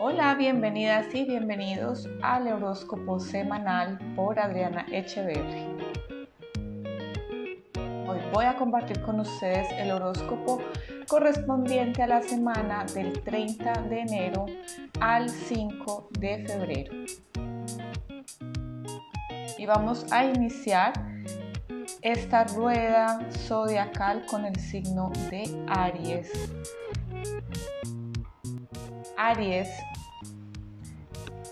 Hola, bienvenidas y bienvenidos al horóscopo semanal por Adriana Echeverry. Hoy voy a compartir con ustedes el horóscopo correspondiente a la semana del 30 de enero al 5 de febrero. Y vamos a iniciar esta rueda zodiacal con el signo de Aries. Aries,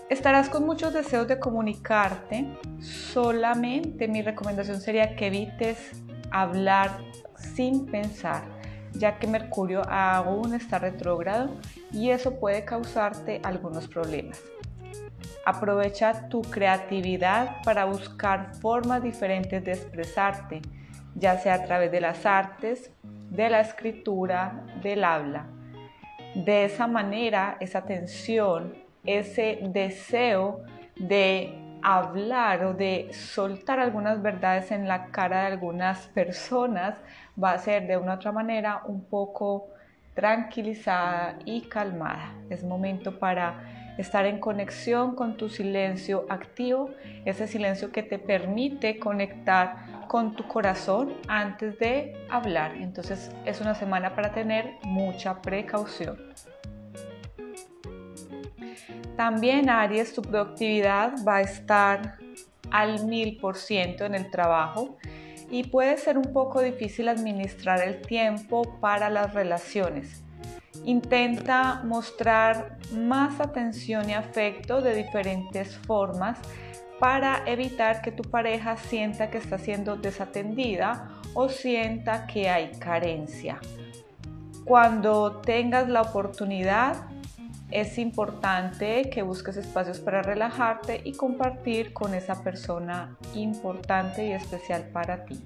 estarás con muchos deseos de comunicarte, solamente mi recomendación sería que evites hablar sin pensar, ya que Mercurio aún está retrógrado y eso puede causarte algunos problemas. Aprovecha tu creatividad para buscar formas diferentes de expresarte, ya sea a través de las artes, de la escritura, del habla. De esa manera, esa tensión, ese deseo de hablar o de soltar algunas verdades en la cara de algunas personas va a ser de una u otra manera un poco tranquilizada y calmada. Es momento para estar en conexión con tu silencio activo, ese silencio que te permite conectar con tu corazón antes de hablar. Entonces es una semana para tener mucha precaución. También Aries, tu productividad va a estar al mil por ciento en el trabajo y puede ser un poco difícil administrar el tiempo para las relaciones. Intenta mostrar más atención y afecto de diferentes formas para evitar que tu pareja sienta que está siendo desatendida o sienta que hay carencia. Cuando tengas la oportunidad, es importante que busques espacios para relajarte y compartir con esa persona importante y especial para ti.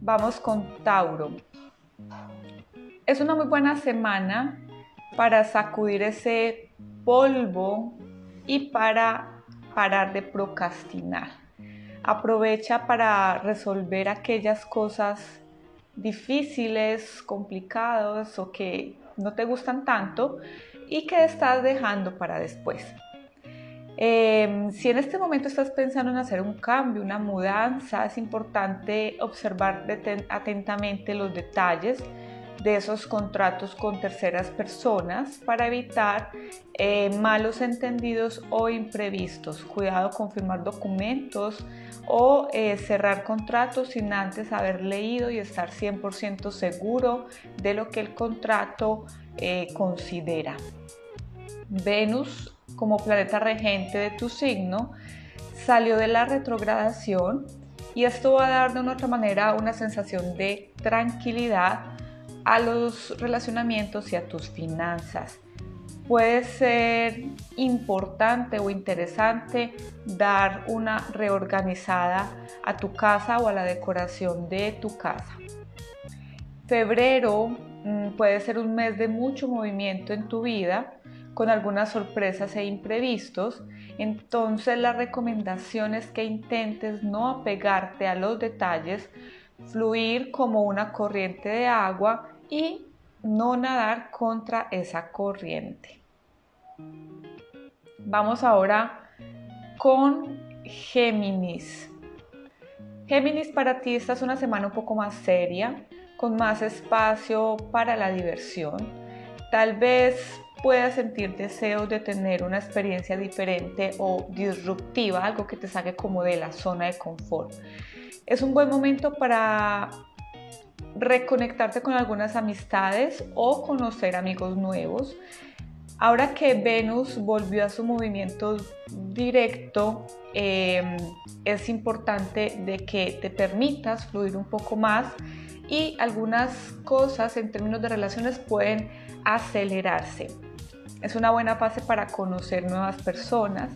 Vamos con Tauro. Es una muy buena semana para sacudir ese polvo y para parar de procrastinar. Aprovecha para resolver aquellas cosas difíciles, complicadas o que no te gustan tanto y que estás dejando para después. Em, si en este momento estás pensando en hacer un cambio, una mudanza, es importante observar atentamente los detalles de esos contratos con terceras personas para evitar eh, malos entendidos o imprevistos. Cuidado con firmar documentos o eh, cerrar contratos sin antes haber leído y estar 100% seguro de lo que el contrato eh, considera. Venus, como planeta regente de tu signo, salió de la retrogradación y esto va a dar de una otra manera una sensación de tranquilidad a los relacionamientos y a tus finanzas. Puede ser importante o interesante dar una reorganizada a tu casa o a la decoración de tu casa. Febrero mm, puede ser un mes de mucho movimiento en tu vida, con algunas sorpresas e imprevistos, entonces la recomendación es que intentes no apegarte a los detalles, fluir como una corriente de agua y no nadar contra esa corriente. Vamos ahora con Géminis. Géminis, para ti esta es una semana un poco más seria, con más espacio para la diversión. Tal vez puedas sentir deseos de tener una experiencia diferente o disruptiva, algo que te saque como de la zona de confort. Es un buen momento para reconectarte con algunas amistades o conocer amigos nuevos. Ahora que Venus volvió a su movimiento directo, em, es importante de que te permitas fluir un poco más y algunas cosas en términos de relaciones pueden acelerarse. Es una buena fase para conocer nuevas personas,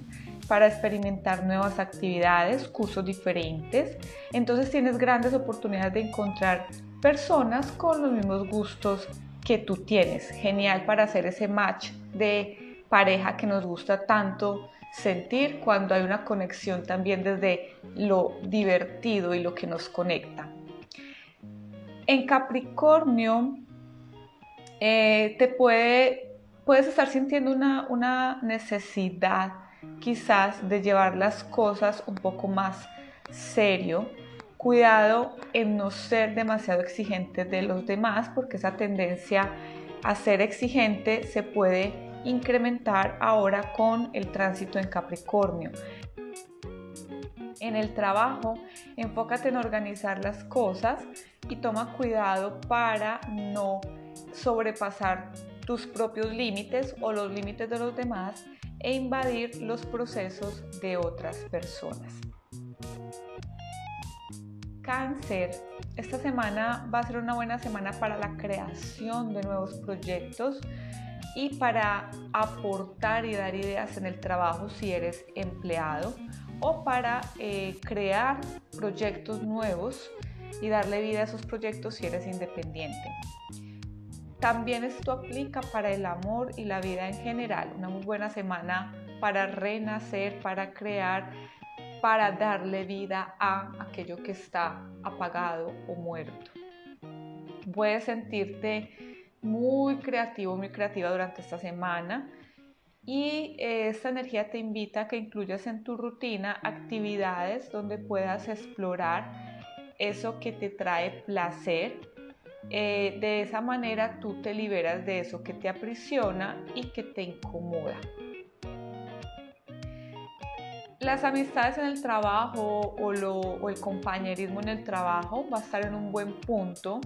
para experimentar nuevas actividades, cursos diferentes. Entonces tienes grandes oportunidades de encontrar personas con los mismos gustos que tú tienes. Genial para hacer ese match de pareja que nos gusta tanto sentir cuando hay una conexión también desde lo divertido y lo que nos conecta. En Capricornio eh, te puede puedes estar sintiendo una, una necesidad quizás de llevar las cosas un poco más serio. Cuidado en no ser demasiado exigente de los demás porque esa tendencia a ser exigente se puede incrementar ahora con el tránsito en Capricornio. En el trabajo, enfócate en organizar las cosas y toma cuidado para no sobrepasar tus propios límites o los límites de los demás e invadir los procesos de otras personas. Cáncer, esta semana va a ser una buena semana para la creación de nuevos proyectos y para aportar y dar ideas en el trabajo si eres empleado o para eh, crear proyectos nuevos y darle vida a esos proyectos si eres independiente. También esto aplica para el amor y la vida en general. Una muy buena semana para renacer, para crear, para darle vida a aquello que está apagado o muerto. Puedes sentirte muy creativo, muy creativa durante esta semana y esta energía te invita a que incluyas en tu rutina actividades donde puedas explorar eso que te trae placer eh, de esa manera tú te liberas de eso que te aprisiona y que te incomoda. Las amistades en el trabajo o, el compañerismo en el trabajo va a estar en un buen punto.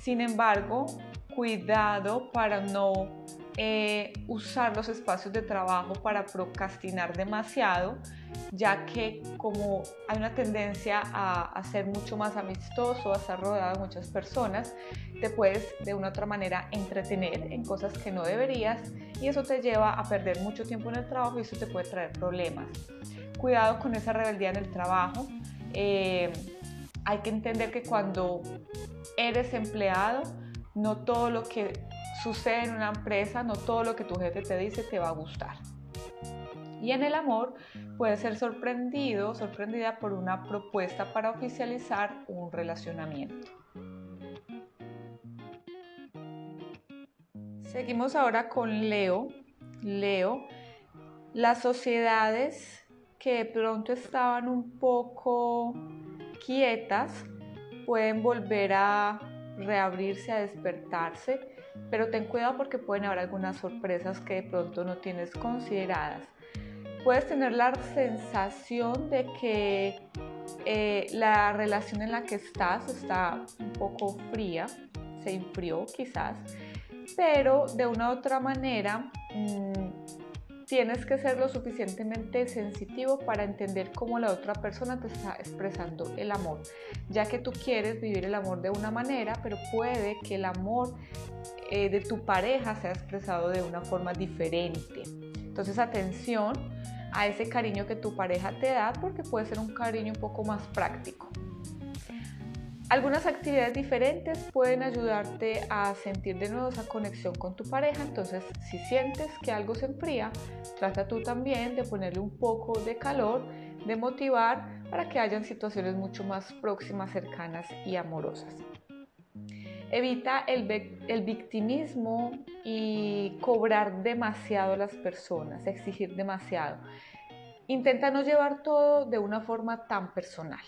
Sin embargo, cuidado para no eh, usar los espacios de trabajo para procrastinar demasiado, ya que como hay una tendencia a, ser mucho más amistoso, a estar rodeado de muchas personas, te puedes de una u otra manera entretener en cosas que no deberías y eso te lleva a perder mucho tiempo en el trabajo y eso te puede traer problemas. Cuidado con esa rebeldía en el trabajo. Eh, hay que entender que cuando eres empleado, no todo lo que sucede en una empresa, no todo lo que tu jefe te dice te va a gustar. Y en el amor puedes ser sorprendido, sorprendida por una propuesta para oficializar un relacionamiento. Seguimos ahora con Leo. Leo, las sociedades que de pronto estaban un poco quietas pueden volver a reabrirse, a despertarse, pero ten cuidado porque pueden haber algunas sorpresas que de pronto no tienes consideradas. Puedes tener la sensación de que eh, la relación en la que estás está un poco fría, se enfrió quizás, pero de una u otra manera mm, tienes que ser lo suficientemente sensitivo para entender cómo la otra persona te está expresando el amor, ya que tú quieres vivir el amor de una manera, pero puede que el amor eh, de tu pareja sea expresado de una forma diferente. Entonces atención a ese cariño que tu pareja te da porque puede ser un cariño un poco más práctico. Algunas actividades diferentes pueden ayudarte a sentir de nuevo esa conexión con tu pareja, entonces si sientes que algo se enfría, trata tú también de ponerle un poco de calor, de motivar para que hayan situaciones mucho más próximas, cercanas y amorosas. Evita el, el victimismo y cobrar demasiado a las personas, exigir demasiado. Intenta no llevar todo de una forma tan personal.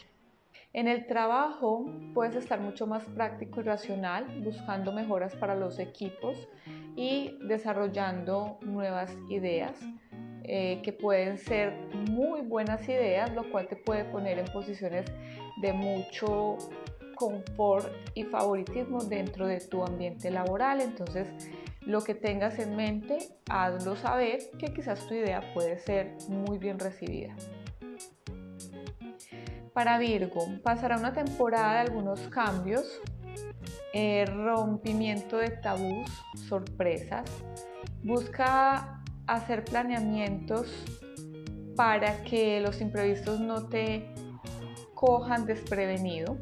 En el trabajo puedes estar mucho más práctico y racional, buscando mejoras para los equipos y desarrollando nuevas ideas eh, que pueden ser muy buenas ideas, lo cual te puede poner en posiciones de mucho confort y favoritismo dentro de tu ambiente laboral. Entonces, lo que tengas en mente, hazlo saber que quizás tu idea puede ser muy bien recibida. Para Virgo, pasará una temporada de algunos cambios, eh, rompimiento de tabús, sorpresas. Busca hacer planeamientos para que los imprevistos no te cojan desprevenido.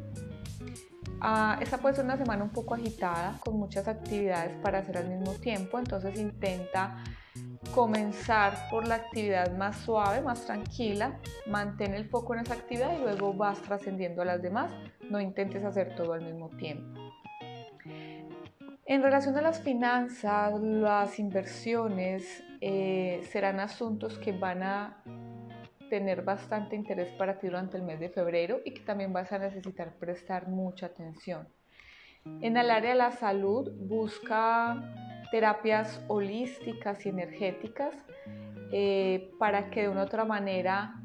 Ah, esta puede ser una semana un poco agitada, con muchas actividades para hacer al mismo tiempo, entonces intenta comenzar por la actividad más suave, más tranquila, mantén el foco en esa actividad y luego vas trascendiendo a las demás, no intentes hacer todo al mismo tiempo. En relación a las finanzas, las inversiones eh, serán asuntos que van a tener bastante interés para ti durante el mes de febrero y que también vas a necesitar prestar mucha atención. En el área de la salud, busca terapias holísticas y energéticas eh, para que de una u otra manera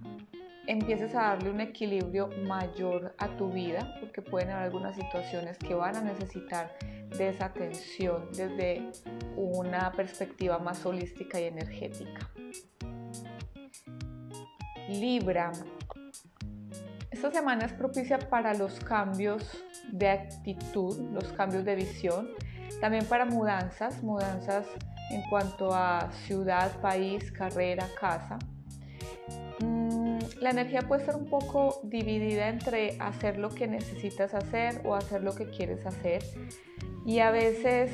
empieces a darle un equilibrio mayor a tu vida, porque pueden haber algunas situaciones que van a necesitar de esa atención desde una perspectiva más holística y energética. Libra. Esta semana es propicia para los cambios de actitud, los cambios de visión, también para mudanzas, mudanzas en cuanto a ciudad, país, carrera, casa. Mm, la energía puede estar un poco dividida entre hacer lo que necesitas hacer o hacer lo que quieres hacer. Y a veces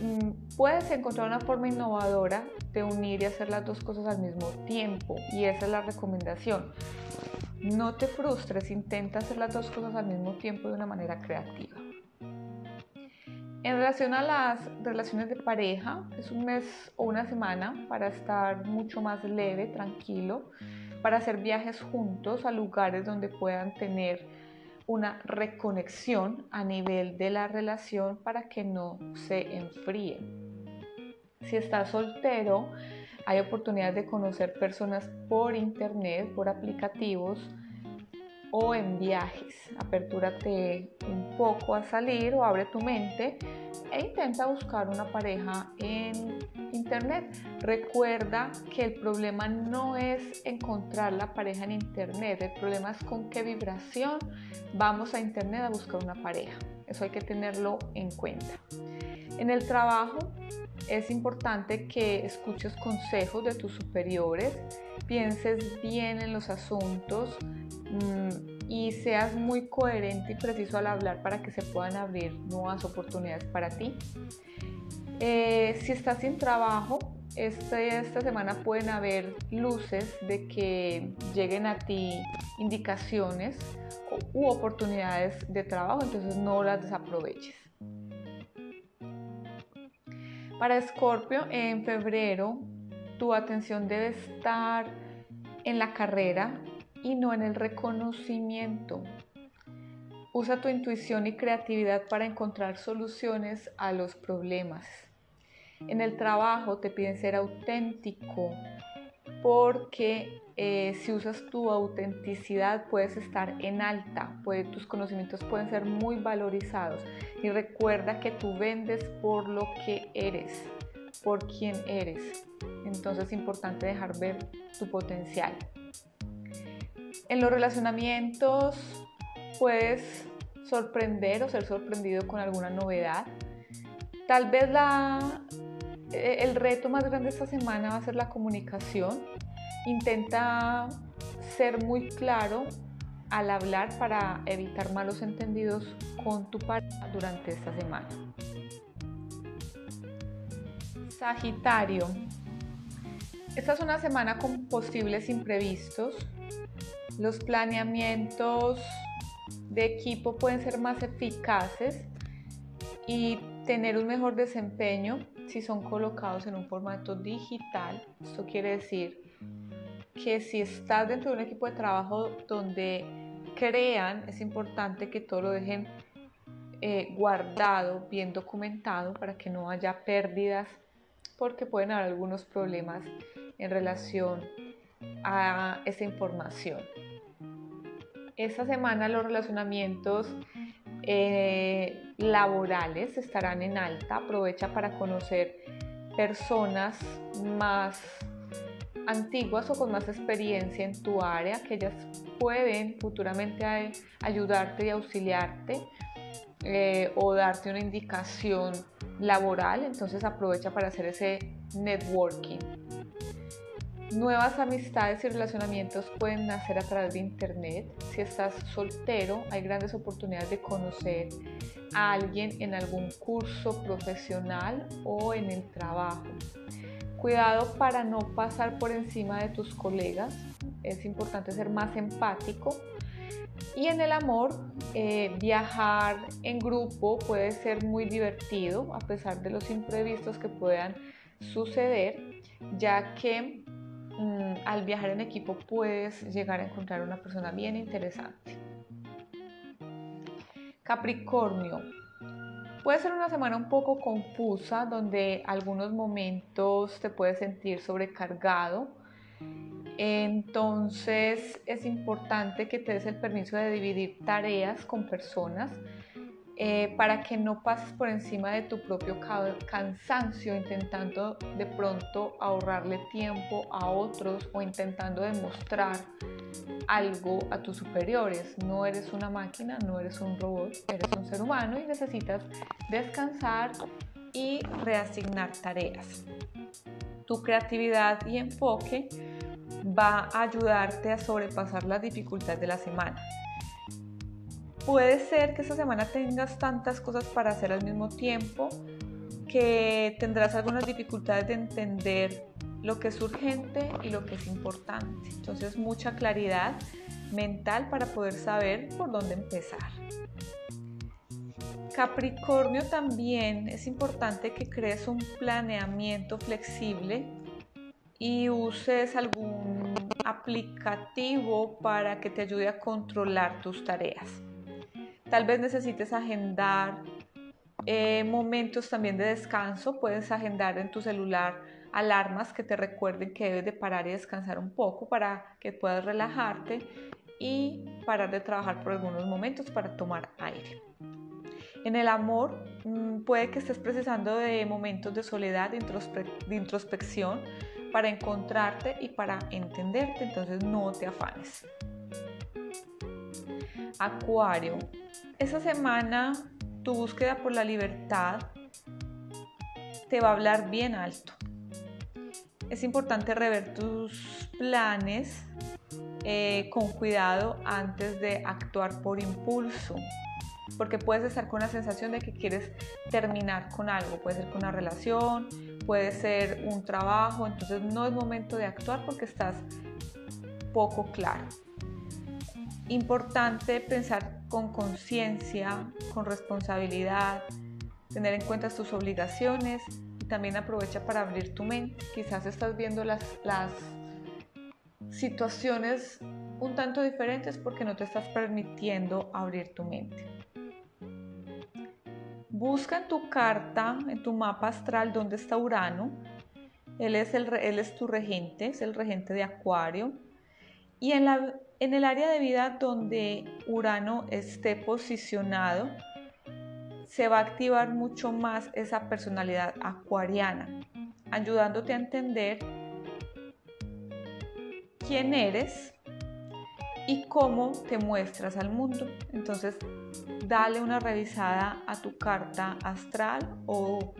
mm, puedes encontrar una forma innovadora de unir y hacer las dos cosas al mismo tiempo. Y esa es la recomendación. No te frustres, intenta hacer las dos cosas al mismo tiempo de una manera creativa. En relación a las relaciones de pareja, es un mes o una semana para estar mucho más leve, tranquilo, para hacer viajes juntos a lugares donde puedan tener una reconexión a nivel de la relación para que no se enfríe. Si estás soltero, hay oportunidades de conocer personas por internet, por aplicativos o en viajes. Apertúrate un poco a salir o abre tu mente e intenta buscar una pareja en internet. Recuerda que el problema no es encontrar la pareja en internet, el problema es con qué vibración vamos a internet a buscar una pareja. Eso hay que tenerlo en cuenta. En el trabajo es importante que escuches consejos de tus superiores, pienses bien en los asuntos mm, y seas muy coherente y preciso al hablar para que se puedan abrir nuevas oportunidades para ti. Eh, si estás sin trabajo, este, esta semana pueden haber luces de que lleguen a ti indicaciones u oportunidades de trabajo, entonces no las desaproveches. Para Escorpio, en febrero, tu atención debe estar en la carrera y no en el reconocimiento. Usa tu intuición y creatividad para encontrar soluciones a los problemas. En el trabajo te piden ser auténtico porque eh, si usas tu autenticidad puedes estar en alta, tus conocimientos pueden ser muy valorizados y recuerda que tú vendes por lo que eres, por quien eres. Entonces es importante dejar ver tu potencial. En los relacionamientos puedes sorprender o ser sorprendido con alguna novedad. Tal vez la, el reto más grande esta semana va a ser la comunicación. Intenta ser muy claro al hablar para evitar malos entendidos con tu pareja durante esta semana. Sagitario. Esta es una semana con posibles imprevistos. Los planeamientos de equipo pueden ser más eficaces y tener un mejor desempeño si son colocados en un formato digital. Esto quiere decir que si estás dentro de un equipo de trabajo donde crean, es importante que todo lo dejen eh, guardado, bien documentado, para que no haya pérdidas, porque pueden haber algunos problemas en relación a esa información. Esta semana los relacionamientos eh, laborales estarán en alta. Aprovecha para conocer personas más antiguas o con más experiencia en tu área, que ellas pueden futuramente ayudarte y auxiliarte eh, o darte una indicación laboral. Entonces aprovecha para hacer ese networking. Nuevas amistades y relacionamientos pueden nacer a través de Internet. Si estás soltero, hay grandes oportunidades de conocer a alguien en algún curso profesional o en el trabajo. Cuidado para no pasar por encima de tus colegas. Es importante ser más empático. Y en el amor, eh, viajar en grupo puede ser muy divertido a pesar de los imprevistos que puedan suceder, ya que mm, al viajar en equipo puedes llegar a encontrar una persona bien interesante. Capricornio. Puede ser una semana un poco confusa donde algunos momentos te puedes sentir sobrecargado entonces es importante que te des el permiso de dividir tareas con personas eh, para que no pases por encima de tu propio cansancio intentando de pronto ahorrarle tiempo a otros o intentando demostrar algo a tus superiores. No eres una máquina, no eres un robot, eres un ser humano y necesitas descansar y reasignar tareas. Tu creatividad y enfoque va a ayudarte a sobrepasar las dificultades de la semana. Puede ser que esta semana tengas tantas cosas para hacer al mismo tiempo que tendrás algunas dificultades de entender lo que es urgente y lo que es importante. Entonces mucha claridad mental para poder saber por dónde empezar. Capricornio también es importante que crees un planeamiento flexible y uses algún aplicativo para que te ayude a controlar tus tareas. Tal vez necesites agendar eh, momentos también de descanso. Puedes agendar en tu celular alarmas que te recuerden que debes de parar y descansar un poco para que puedas relajarte y parar de trabajar por algunos momentos para tomar aire. En el amor mm, puede que estés precisando de momentos de soledad, de introspección, para encontrarte y para entenderte, entonces no te afanes. Acuario, esa semana tu búsqueda por la libertad te va a hablar bien alto. Es importante rever tus planes eh, con cuidado antes de actuar por impulso porque puedes estar con la sensación de que quieres terminar con algo, puede ser con una relación, puede ser un trabajo, entonces no es momento de actuar porque estás poco claro. Importante pensar con conciencia, con responsabilidad, tener en cuenta tus obligaciones y también aprovecha para abrir tu mente. Quizás estás viendo las, las situaciones un tanto diferentes porque no te estás permitiendo abrir tu mente. Busca en tu carta, en tu mapa astral, dónde está Urano. Él es, el, él es tu regente, es el regente de Acuario. Y en, la, en el área de vida donde Urano esté posicionado, se va a activar mucho más esa personalidad acuariana, ayudándote a entender quién eres y cómo te muestras al mundo. Entonces, dale una revisada a tu carta astral o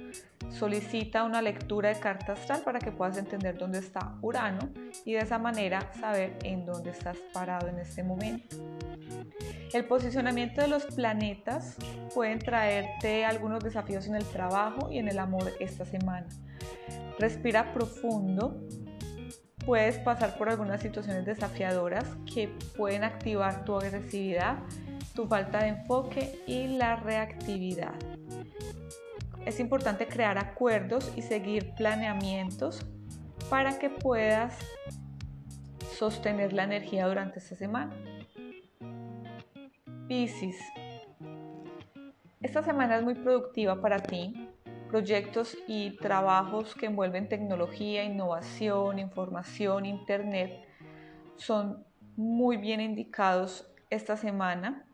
solicita una lectura de carta astral para que puedas entender dónde está Urano y de esa manera saber en dónde estás parado en este momento. El posicionamiento de los planetas pueden traerte algunos desafíos en el trabajo y en el amor esta semana. Respira profundo. Puedes pasar por algunas situaciones desafiadoras que pueden activar tu agresividad tu falta de enfoque y la reactividad. Es importante crear acuerdos y seguir planeamientos para que puedas sostener la energía durante esta semana. Piscis. Esta semana es muy productiva para ti. Proyectos y trabajos que envuelven tecnología, innovación, información, internet son muy bien indicados esta semana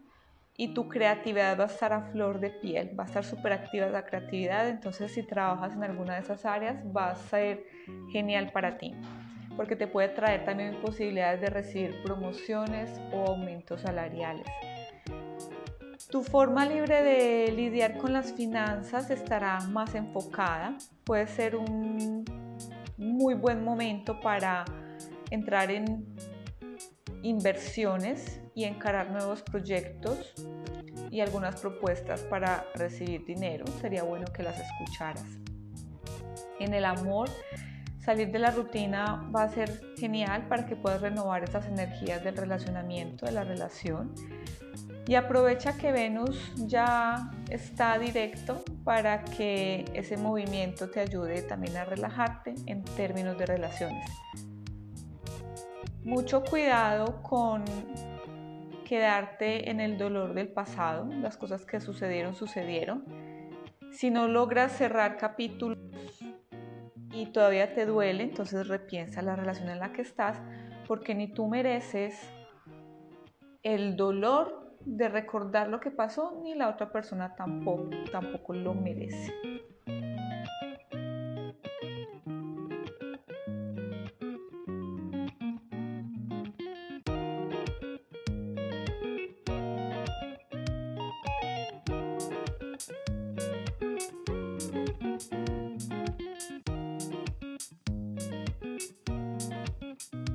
y tu creatividad va a estar a flor de piel, va a estar súper activa la creatividad, entonces si trabajas en alguna de esas áreas va a ser genial para ti, porque te puede traer también posibilidades de recibir promociones o aumentos salariales. Tu forma libre de lidiar con las finanzas estará más enfocada, puede ser un muy buen momento para entrar en inversiones y encarar nuevos proyectos y algunas propuestas para recibir dinero. Sería bueno que las escucharas. En el amor Salir de la rutina va a ser genial para que puedas renovar esas energías del relacionamiento, de la relación. Y aprovecha que Venus ya está directo para que ese movimiento te ayude también a relajarte en términos de relaciones. Mucho cuidado con quedarte en el dolor del pasado, las cosas que sucedieron, sucedieron. Si no logras cerrar capítulos y todavía te duele, entonces repiensa la relación en la que estás, porque ni tú mereces el dolor de recordar lo que pasó, ni la otra persona tampoco, tampoco lo merece.